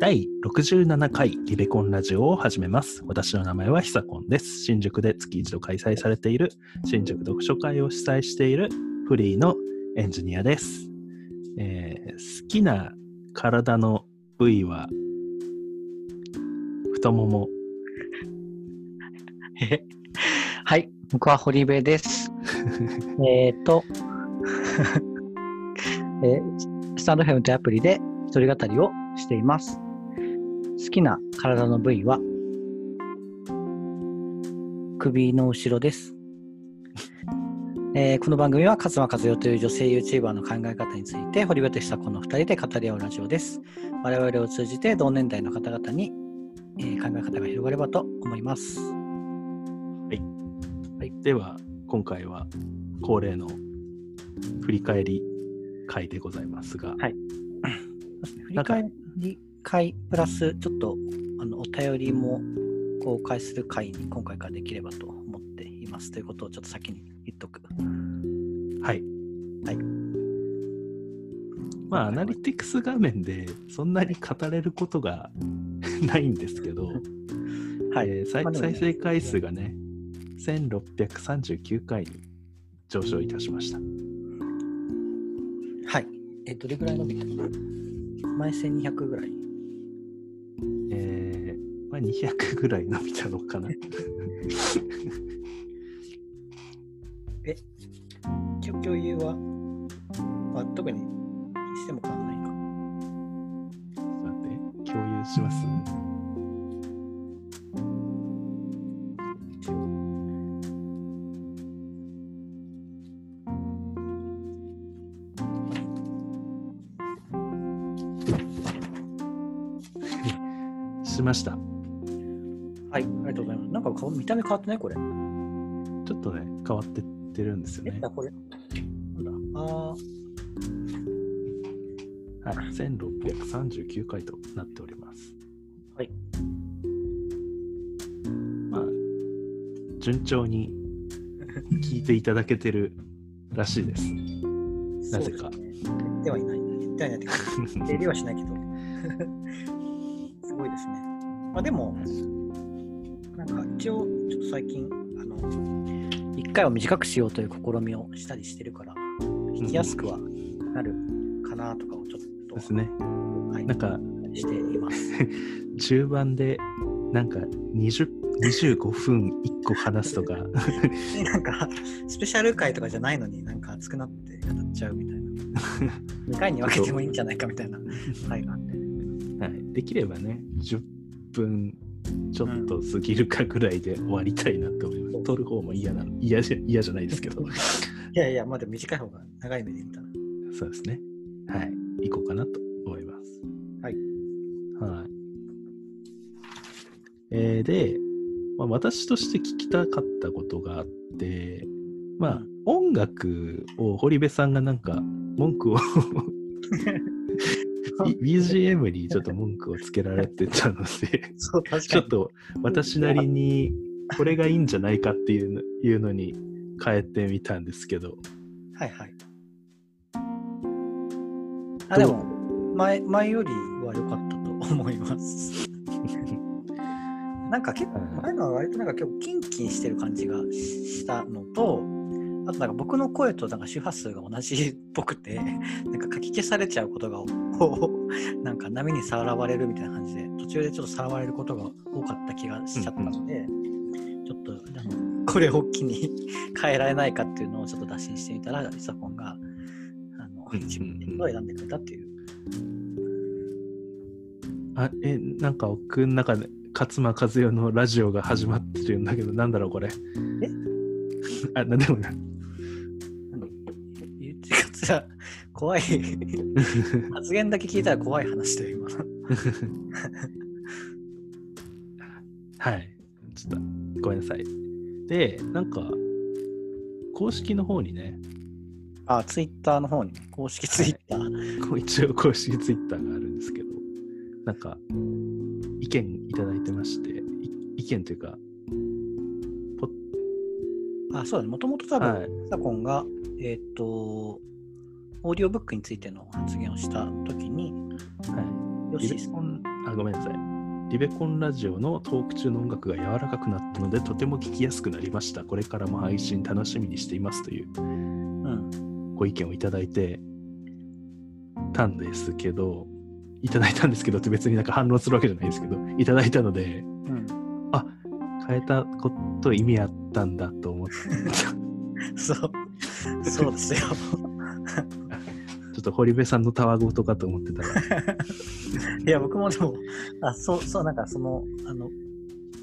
第67回リベコンラジオを始めます。私の名前はひさこんです。新宿で月一度開催されている新宿読書会を主催しているフリーのエンジニアです。えー好きな体の部位は太もも。えはい、僕は堀部です。えっと、えースタンドフェムというアプリで一人語りをしています。好きな体の部位は？首の後ろです。えーこの番組は勝間和代という女性 YouTuber の考え方について堀部と久子の2人で語り合うラジオです。我々を通じて同年代の方々に、えー考え方が広がればと思います。では、今回は恒例の振り返り会でございますが、はい 振り返り会プラスちょっとあのお便りも公開する会に今回からできればと思っていますということをちょっと先に言っとく。はい。はい。まあ、アナリティクス画面でそんなに語れることが ないんですけど、はい。えー再再生回数がね、1639回に上昇いたしました。はい。え、どれぐらい伸びた前1200ぐらい。えーまあ、200ぐらい伸びたのかな？え共有は、まあ、特に顔見た目変わってない？これ。ちょっとね、変わってってるんですよねこれ。ああ。はい、1639回となっております。はい。まあ、順調に聞いていただけてるらしいです。なぜか。減ってはいない。減ってはいないってか 減りはしないけど。すごいですね。あでも、か一応、ちょっと最近、あの、1回を短くしようという試みをしたりしてるから、弾きやすくはなるかなとかをちょっと、ですね。はい、なんか、しています。中盤で、なんか20、25分1個話すとか、で なんか、スペシャル回とかじゃないのになんか熱くなって語っちゃうみたいな。2回に分けてもいいんじゃないかみたいな回があって。はい、できればね、10分ちょっと過ぎるかぐらいで終わりたいなと思います。うん撮る方も嫌な嫌じゃ嫌じゃないですけど。いやいや、まあでも短い方が長い目で見たら。そうですね。はい。行こうかなと思います。はい。はい。えーで、まあ、私として聞きたかったことがあって、まあ、音楽を堀部さんがなんか文句を BGM にちょっと文句をつけられてたので、そう、確かに。ちょっと私なりにこれがいいんじゃないかっていうのいうのに変えてみたんですけど、はいはい。あ、でも、前、前よりは良かったと思います。なんか結構、前のは割となんか結構キンキンしてる感じがしたのと、あとなんか僕の声となんか周波数が同じ っぽくて、なんか書き消されちゃうことが、なんか波にさらわれるみたいな感じで、途中でちょっとさらわれることが多かった気がしちゃったので、ちょっと、あのこれを機に 変えられないかっていうのをちょっと打診してみたら、リサコンが、あの自分で選んでくれたっていう。あえなんか僕の中で勝間和代のラジオが始まってるんだけどなんだろうこれ。え？あなでもな何 怖い。発言だけ聞いたら怖い話だよ今。はい。ちょっとごめんなさい。でなんか公式の方にね。あツイッターの方に。公式ツイッター、こう一応公式ツイッターがあるんですけど。なんか意見いただいてまして。い意見というかあそうだね。もともと多分、はい。リサコンがえっ、とオーディオブックについての発言をしたときにはいヨッシーさんああ、ごめんなさい。リベコンラジオのトーク中の音楽が柔らかくなったので、とても聞きやすくなりました。これからも配信楽しみにしていますといううん。ご意見をいただいてたんですけど、いただいたんですけどって別になんか反論するわけじゃないですけど、いただいたので、うん。変えたこと意味あったんだと思って、そう。そうですよ。ちょっと堀部さんのたわごとかと思ってたら、いや、僕もでも、あ、そう、そう、なんかその、あの、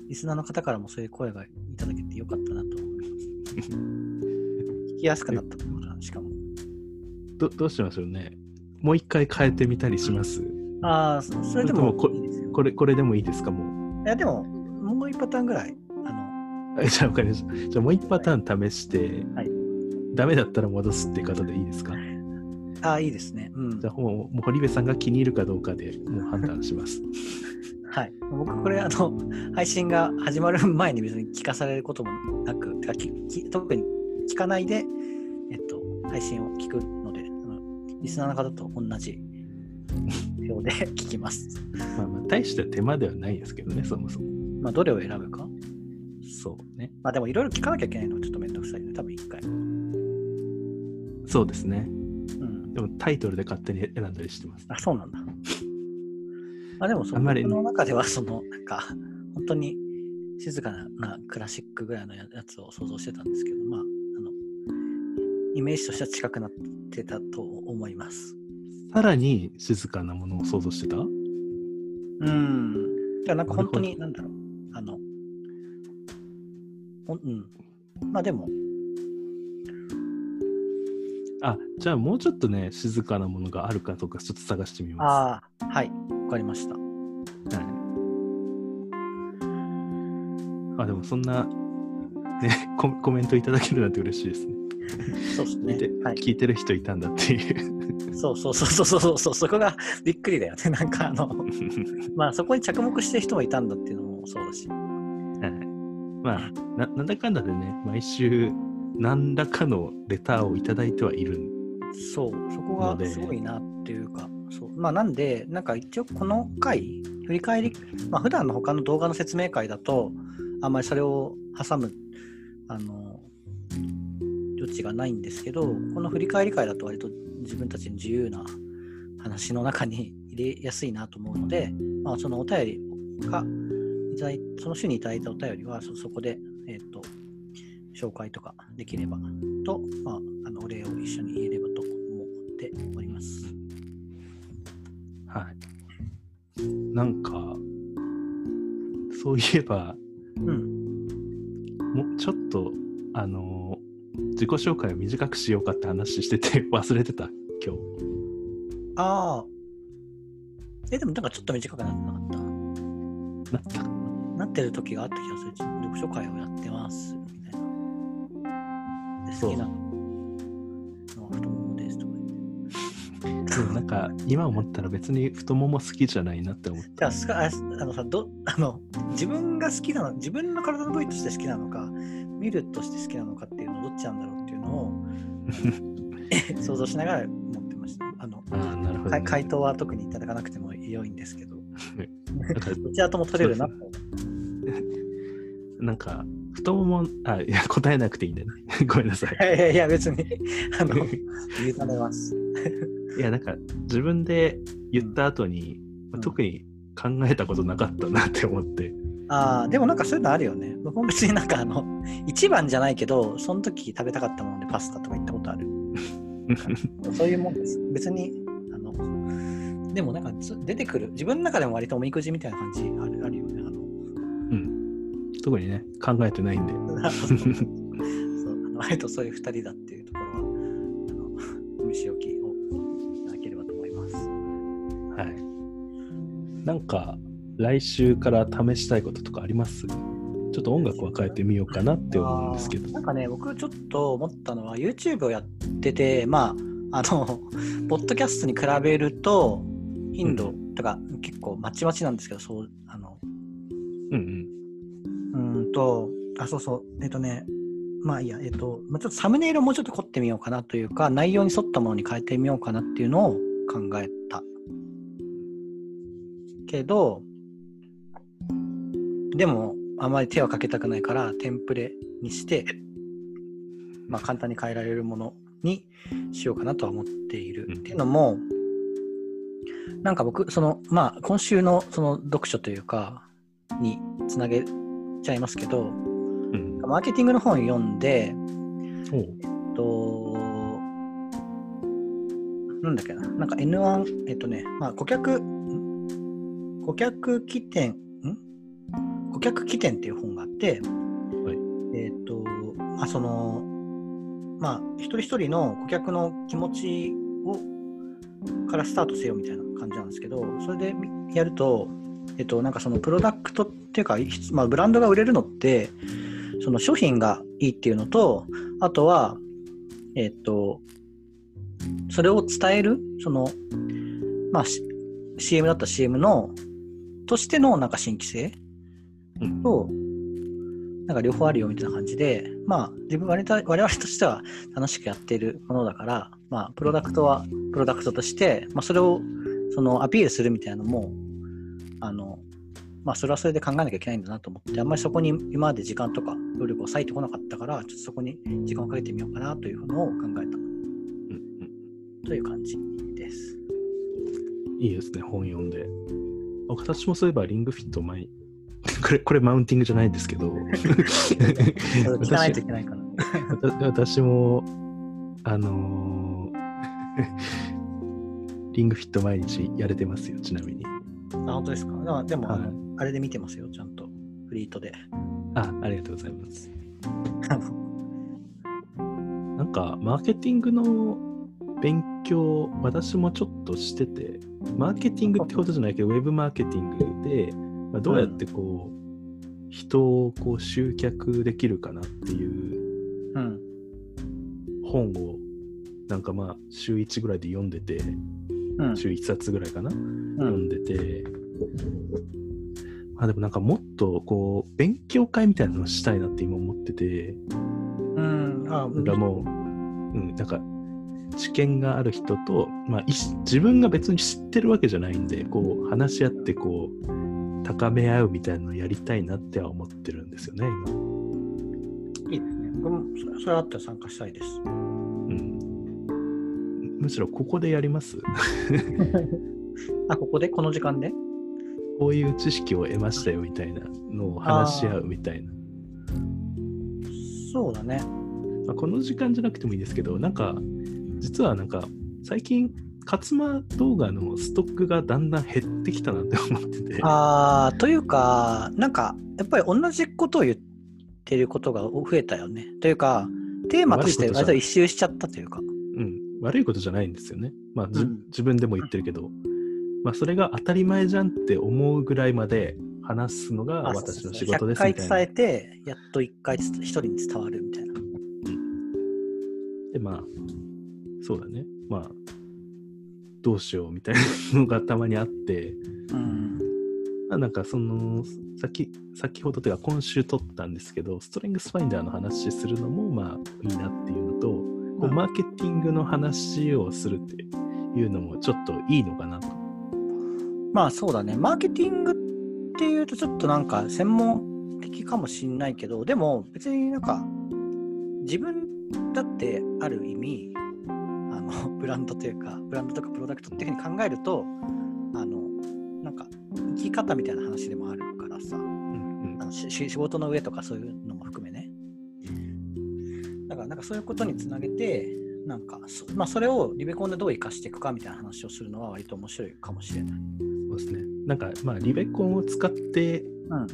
リスナーの方からもそういう声がいただけてよかったなと思います。聞きやすくなったってことなのしかも。どどうしましょうね。もう一回変えてみたりします？ああ、そそれでもこ。これ、これでもいいですか？もいや、でも、もう一パターンぐらい、あの、じゃあ、わかりました。じゃあ、もう一パターン試して、はいダメだったら戻すっていう方でいいですか？ああ、いいですね。うんじゃ。あ、もう、堀部さんが気に入るかどうかでもう判断します。はい。僕、これ、あの、配信が始まる前に別に聞かされることもなく、てかきき特に聞かないで、えっと、配信を聞くので、リスナーの方と同じ表で 聞きます。まあまあ、大した手間ではないですけどね、そもそも。まあ、どれを選ぶか。そうね。まあ、でも、いろいろ聞かなきゃいけないのはちょっとめんどくさいね。多分一回。そうですね。うん。でもタイトルで勝手に選んだりしてます。あ、そうなんだ。あ、でも、そのあんまりね僕の中では、その、なんか、本当に静かなクラシックぐらいのやつを想像してたんですけど、まあ、あの、イメージとしては近くなってたと思います。さらに静かなものを想像してた？うん。だからなんか本当に、なんだろう、あの、うん。まあでも、あ、じゃあもうちょっとね、静かなものがあるかどうかちょっと探してみまああ、はい、わかりました。す。はい。あ、でもそんな、ね、ココメントいただけるなんて嬉しいですね。そうですね聞いて。はい。聞いてる人いたんだっていう。そうそうそうそうそうそう、そこがびっくりだよね。なんかあの、まあそこに着目してる人もいたんだっていうのもそうだし。はいまあな、なんだかんだでね、毎週、何らかのレターをいただいてはいるんそう、そこがすごいなっていうか、そう。まあなんで、なんか一応この回、振り返り、まあ普段の他の動画の説明会だと、あんまりそれを挟む、あの、余地がないんですけど、この振り返り会だと割と自分たちの自由な話の中に 入れやすいなと思うので、まあそのお便りが、その週にいただいたお便りはそそこで、えっ、と、紹介とかできればと、まあ、あのお礼を一緒に言えればと思っております。はい。なんか、そういえば、うん。もうちょっと、あのー自己紹介を短くしようかって話してて 忘れてた、今日。ああ。え、でもなんかちょっと短くなってなかっなった。た。なってる時があった気がする。読書会をやってます。好きな太ももですとか言って。でもなんか、今思ったら別に太もも好きじゃないなって思った。じゃあすかああのさど あの自分が好きなの自分の体の部位として好きなのか見るとして好きなのかっていうのどっちなんだろうっていうのを 想像しながら持ってましたあのああ、なるほど、かね。回答は特にいただかなくても良いんですけどどちらとも取れるな なんか、太もも、あ、いや、答えなくていいんだよね。ごめんなさいい。やいや別にあの 委ねますいや、なんか、自分で言った後に、うん特に考えたことなかったなって思って。ああでもなんかそういうのあるよね僕も別になんかあの一番じゃないけどその時食べたかったものでパスタとか言ったことある そういうもんです。別に、あの、でもなんかつ出てくる、自分の中でも割とおみくじみたいな感じあるあるよね。特にね、考えてないんで。そう割とそういう2人だっていうところは、あの、お見知おきをいただければと思います。はい。なんか、来週から試したいこととかあります？ちょっと音楽は変えてみようかなって思うんですけど。なんかね、僕ちょっと思ったのは、YouTube をやってて、まあ、あの、ポッドキャストに比べると、頻度とか結構まちまちなんですけど、そう、あの、うんうん。と、あ、そうそう、えっとね、まあいいや、えっと、まあ、ちょっとサムネイルをもうちょっと凝ってみようかなというか、内容に沿ったものに変えてみようかなっていうのを考えた。けど、でも、あまり手はかけたくないから、テンプレにして、まあ、簡単に変えられるものにしようかなとは思っている。うんっていうのも、なんか僕、その、まあ、今週のその読書というか、につなげちゃいますけど、うん。マーケティングの本読んで、えっと、なんだっけな、なんか N1、えっとね、まあ、顧客、ん顧客起点、ん？顧客起点っていう本があって、はい。えっと、まあ、その、まあ、一人一人の顧客の気持ちを、からスタートせよみたいな感じなんですけど、それでみやると、えっと、なんかそのプロダクトっていうか、いまあ、ブランドが売れるのって、その商品がいいっていうのと、あとは、えっと、それを伝える、その、まあ、し CM だったら CM の、としてのなんか新規性うん。と、なんか両方あるよみたいな感じで、まあ、自分、我々としては楽しくやっているものだから、まあ、プロダクトはプロダクトとして、まあ、それを、その、アピールするみたいなのも、あの、まあ、それはそれで考えなきゃいけないんだなと思って、あんまりそこに今まで時間とか努力を割いてこなかったから、ちょっとそこに時間をかけてみようかなというのを考えたうんうんという感じです。いいですね、本読んで。あ私もそういえばリングフィット前に、これ、これマウンティングじゃないんですけど、聞かないといけないから。私 私も、あのー リングフィット毎日やれてますよ、ちなみに。あ、本当ですか？でも、はいあれで見てますよ、ちゃんと。フリートで。あ、ありがとうございます。なんか、マーケティングの勉強、私もちょっとしてて、マーケティングってことじゃないけど、ウェブマーケティングで、まあ、どうやってこう、人をこう集客できるかなっていううん。本を、なんかまあ、週1ぐらいで読んでて、うん。週1冊ぐらいかな、うん。読んでて、まあでもなんかもっとこう、勉強会みたいなのをしたいなって今思ってて、うん。あ、だからもう、うん、なんか、知見がある人と、まあ、自分が別に知ってるわけじゃないんで、こう、話し合って、こう、高め合うみたいなのをやりたいなっては思ってるんですよね、今。いいですね。僕もそれそれあったら参加したいです。うん。むしろここでやります？あ、ここで？この時間で？こういう知識を得ましたよみたいなのを話し合うみたいな。そうだね。まあ、この時間じゃなくてもいいですけど、なんか、実はなんか、最近、勝間動画のストックがだんだん減ってきたなって思ってて。あーというか、なんか、やっぱり同じことを言ってることが増えたよね。というか、テーマとして割と一周しちゃったというか。うん、悪いことじゃないんですよね。まあ、じうん自分でも言ってるけど、まあ、それが当たり前じゃんって思うぐらいまで話すのがあ私の仕そうそうそう100回事ですみたいな。伝えて、やっと1回一人に伝わるみたいな。で、まあ、そうだね。まあ、どうしようみたいなのがたまにあって、うん。まあ、なんかその、先先ほどというか今週撮ったんですけど、ストレングスファインダーの話するのもまあいいなっていうのと、こううんマーケティングの話をするっていうのもちょっといいのかなと。まあそうだね。マーケティングっていうとちょっとなんか専門的かもしんないけど、でも別になんか自分だってある意味、あの ブランドというか、ブランドとかプロダクトっていうふうに考えると、あの、なんか生き方みたいな話でもあるからさ、うんあのし仕事の上とかそういうのも含めね。だからなんかそういうことにつなげて、なんかそ,、まあ、それをリベコンでどう生かしていくかみたいな話をするのは割と面白いかもしれない。うん、そうですね。なんかまあリベコンを使ってうん、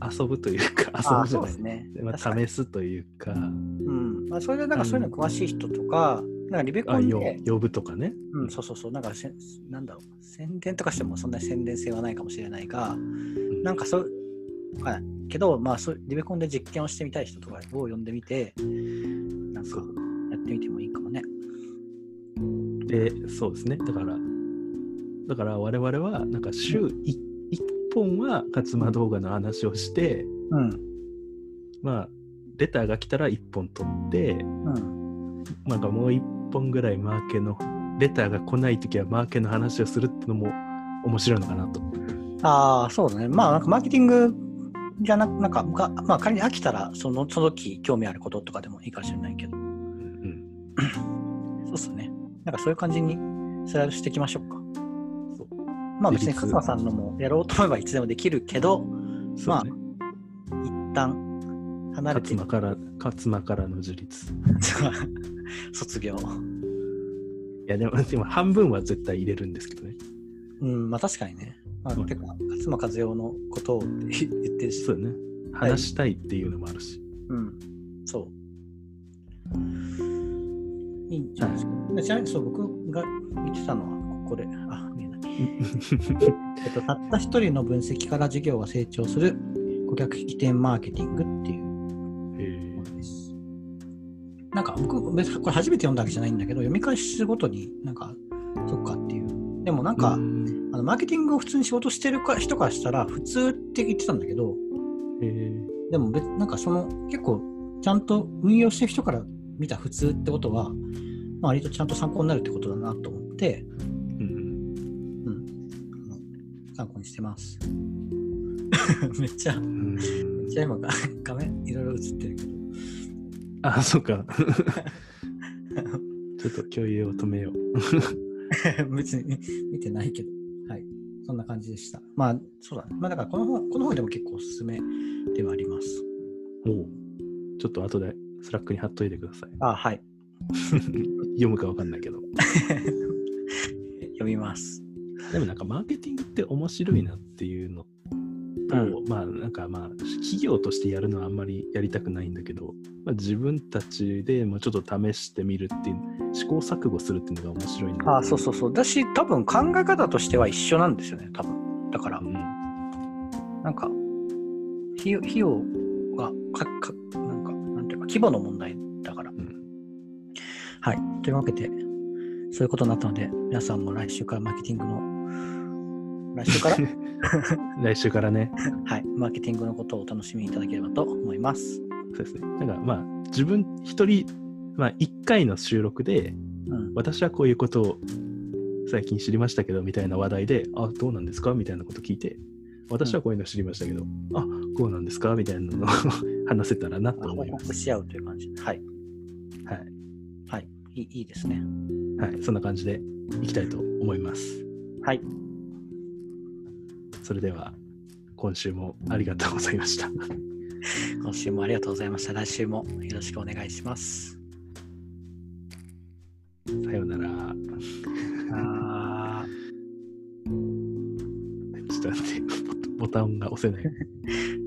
あ遊ぶというか、あ遊ぶじゃない。そうですね。まあ、試すというか、うん。まあ、それでなんかそういうの詳しい人とか、なんかリベコンで、呼ぶとかね。うん、そうそうそう、なんかせなんだろう、宣伝とかしてもそんなに宣伝性はないかもしれないが、なんかそう、はい、けど、まあそう、リベコンで実験をしてみたい人とかを呼んでみて、なんかやってみてもいいかもね。で、そうですね。だから、だから我々は、なんか週 1, 本は勝間動画の話をして、うん、まあ、レターが来たら1本取って、うん、なんかもう1本ぐらいマーケの、レターが来ないときはマーケの話をするってのも面白いのかなと。ああ、そうだね。まあ、なんかマーケティングじゃなく、なんか、がまあ、仮に飽きたら、その、その時興味あることとかでもいいかもしれないけど、うんそうっすね。なんかそういう感じにスライドしていきましょうか。まあ別にで勝間さんのもやろうと思えばいつでもできるけど、そうね。一旦離れて勝間から、勝間からの自立。卒業。いや、でも、でも半分は絶対入れるんですけどね。うん、まあ確かにね。まあ、うんてか、勝間和代のことをって言ってるし。そうだね。話したいっていうのもあるし。うん。そう。いいんじゃないですか。でちなみにそう、僕が見てたのは、ここで、あ、見 えっと、たった一人の分析から事業が成長する顧客起点マーケティングっていうへものです。なんか僕、別にこれ初めて読んだわけじゃないんだけど、読み返しごとになんか、そっかっていう。でもなんーか、うんあのマーケティングを普通に仕事してるか人からしたら普通って言ってたんだけど、へでも別なんかその結構ちゃんと運用してる人から見た普通ってことは、まあ、割とちゃんと参考になるってことだなと思って、してます。めっちゃ、うんめっちゃ今が画面いろいろ映ってるけど。あ、そうか。ちょっと共有を止めよう。別に見てないけど、はい。そんな感じでした。まあ、そうだね。まあ、だからこの本、この本でも結構おすすめではあります。おうちょっと後で Slack に貼っといてください。あ、はい。読むかわかんないけど。読みます。でもなんかマーケティングって面白いなっていうのと、まあなんかまあ企業としてやるのはあんまりやりたくないんだけど、まあ、自分たちでもうちょっと試してみるっていう試行錯誤するっていうのが面白いなあ、そうそうそう。だし、多分考え方としては一緒なんですよね、多分。だからう、んなんか、費用費用がかか、なんか、なんていうか、規模の問題だから。うんはい。というわけで、そういうことになったので、皆さんも来週からマーケティングの、来週から？来週からねはい、マーケティングのことをお楽しみいただければと思います。そうですねなんかまあ自分一人まあ1回の収録でうん。私はこういうことを最近知りましたけどみたいな話題であどうなんですか？みたいなこと聞いて私はこういうの知りましたけど、あこうなんですか？みたいなのを 話せたらなと報思います告し合うという感じ。はい。はいはい。いいいいですね。はい、そんな感じでいきたいと思います。はい。それでは、今週もありがとうございました。今週もありがとうございました。来週もよろしくお願いします。さようなら。ちょっと待って、ボボタンが押せない。